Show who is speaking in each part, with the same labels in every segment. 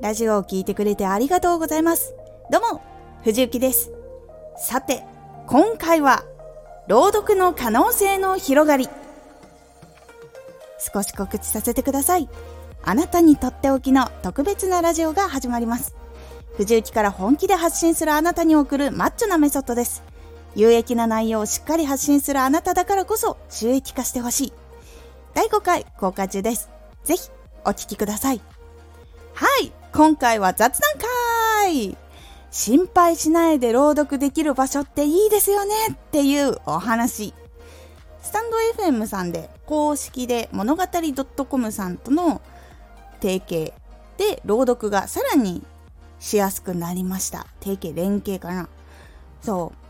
Speaker 1: ラジオを聴いてくれてありがとうございます。どうも、藤幸です。さて、今回は、朗読の可能性の広がり。少し告知させてください。あなたにとっておきの特別なラジオが始まります。藤幸から本気で発信するあなたに送るマッチョなメソッドです。有益な内容をしっかり発信するあなただからこそ収益化してほしい。第5回公開中です。ぜひお聴きください。はい、今回は雑談会心配しないで朗読できる場所っていいですよねっていうお話。スタンド FM さんで公式で物語 .com さんとの提携で朗読がさらにしやすくなりました。提携連携かな。そう。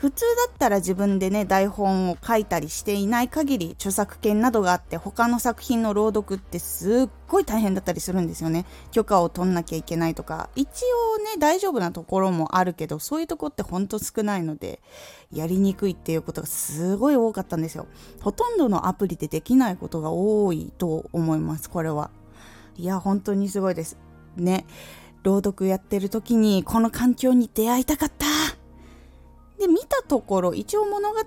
Speaker 1: 普通だったら自分でね台本を書いたりしていない限り著作権などがあって他の作品の朗読ってすっごい大変だったりするんですよね。許可を取んなきゃいけないとか。一応ね大丈夫なところもあるけどそういうとこってほんと少ないのでやりにくいっていうことがすごい多かったんですよ。ほとんどのアプリでできないことが多いと思いますこれは。いや本当にすごいです。ね。朗読やってる時にこの環境に出会いたかった。で見たところ一応物語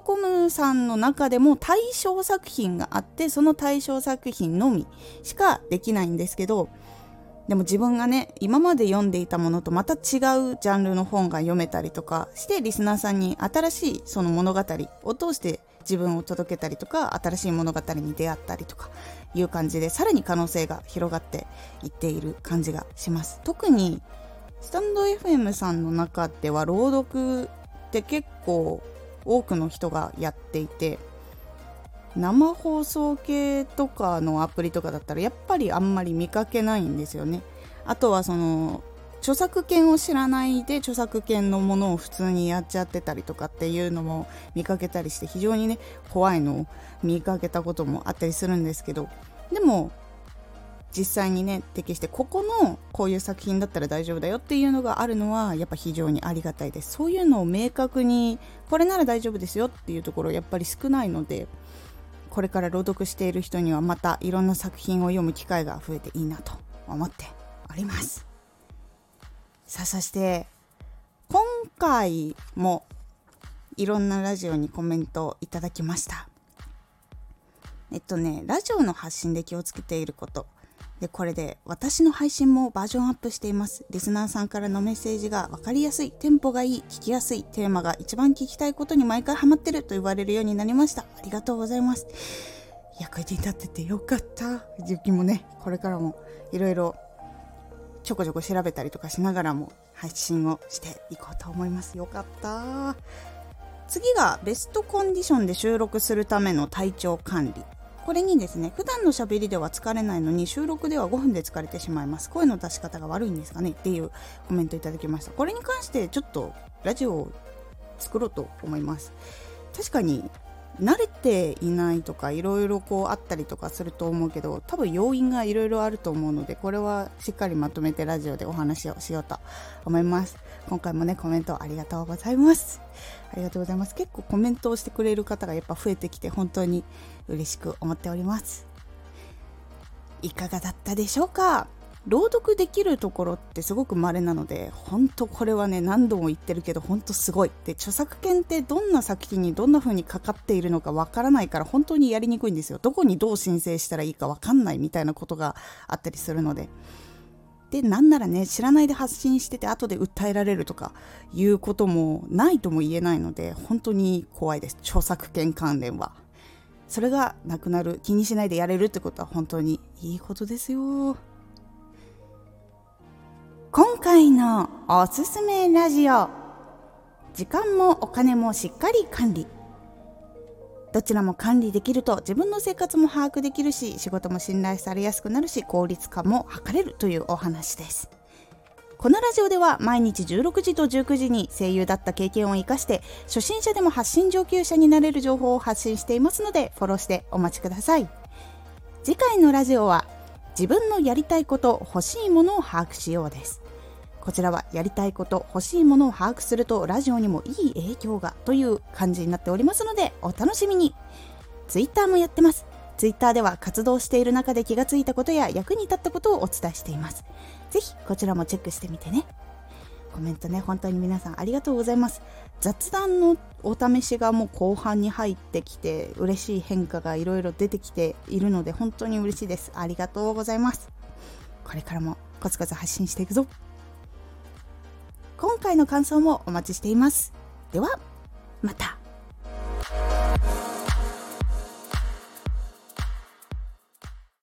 Speaker 1: .com さんの中でも対象作品があってその対象作品のみしかできないんですけどでも自分がね今まで読んでいたものとまた違うジャンルの本が読めたりとかしてリスナーさんに新しいその物語を通して自分を届けたりとか新しい物語に出会ったりとかいう感じでさらに可能性が広がっていっている感じがします。特にスタンド FM さんの中では朗読って結構多くの人がやっていて生放送系とかのアプリとかだったらやっぱりあんまり見かけないんですよね。あとはその著作権を知らないで著作権のものを普通にやっちゃってたりとかっていうのも見かけたりして非常にね怖いのを見かけたこともあったりするんですけどでも実際にね適してここのこういう作品だったら大丈夫だよっていうのがあるのはやっぱ非常にありがたいです。そういうのを明確にこれなら大丈夫ですよっていうところやっぱり少ないのでこれから朗読している人にはまたいろんな作品を読む機会が増えていいなと思っております。さあそして今回もいろんなラジオにコメントをいただきました。えっとねラジオの発信で気をつけていること。でこれで私の配信もバージョンアップしています。リスナーさんからのメッセージが分かりやすいテンポがいい聞きやすいテーマが一番聞きたいことに毎回ハマってると言われるようになりました。ありがとうございます。役に立っててよかった。時期もねこれからもいろいろちょこちょこ調べたりとかしながらも配信をしていこうと思います。よかった。次がベストコンディションで収録するための体調管理。これにですね普段の喋りでは疲れないのに収録では5分で疲れてしまいます。声の出し方が悪いんですかねっていうコメントいただきました。これに関してちょっとラジオを作ろうと思います。確かに慣れていないとかいろいろこうあったりとかすると思うけど多分要因がいろいろあると思うのでこれはしっかりまとめてラジオでお話をしようと思います。今回もねコメントありがとうございます。ありがとうございます。結構コメントをしてくれる方がやっぱ増えてきて本当に嬉しく思っております。いかがだったでしょうか？朗読できるところってすごく稀なので本当これはね何度も言ってるけど本当すごい。で著作権ってどんな作品にどんな風にかかっているのかわからないから本当にやりにくいんですよ。どこにどう申請したらいいかわかんないみたいなことがあったりするので。でなんならね知らないで発信してて後で訴えられるとかいうこともないとも言えないので本当に怖いです。著作権関連は。それがなくなる気にしないでやれるってことは本当にいいことですよ。今回のおすすめラジオ。時間もお金もしっかり管理。どちらも管理できると自分の生活も把握できるし仕事も信頼されやすくなるし効率化も図れるというお話です。このラジオでは毎日16時と19時に声優だった経験を生かして初心者でも発信上級者になれる情報を発信していますのでフォローしてお待ちください。次回のラジオは自分のやりたいこと欲しいものを把握しようです。こちらはやりたいこと欲しいものを把握するとラジオにもいい影響がという感じになっておりますのでお楽しみに Twitter もやってます Twitter では活動している中で気がついたことや役に立ったことをお伝えしています。ぜひこちらもチェックしてみてね。コメントね、本当に皆さんありがとうございます。雑談のお試しがもう後半に入ってきて、嬉しい変化がいろいろ出てきているので、本当に嬉しいです。ありがとうございます。これからもコツコツ発信していくぞ。今回の感想もお待ちしています。では、また。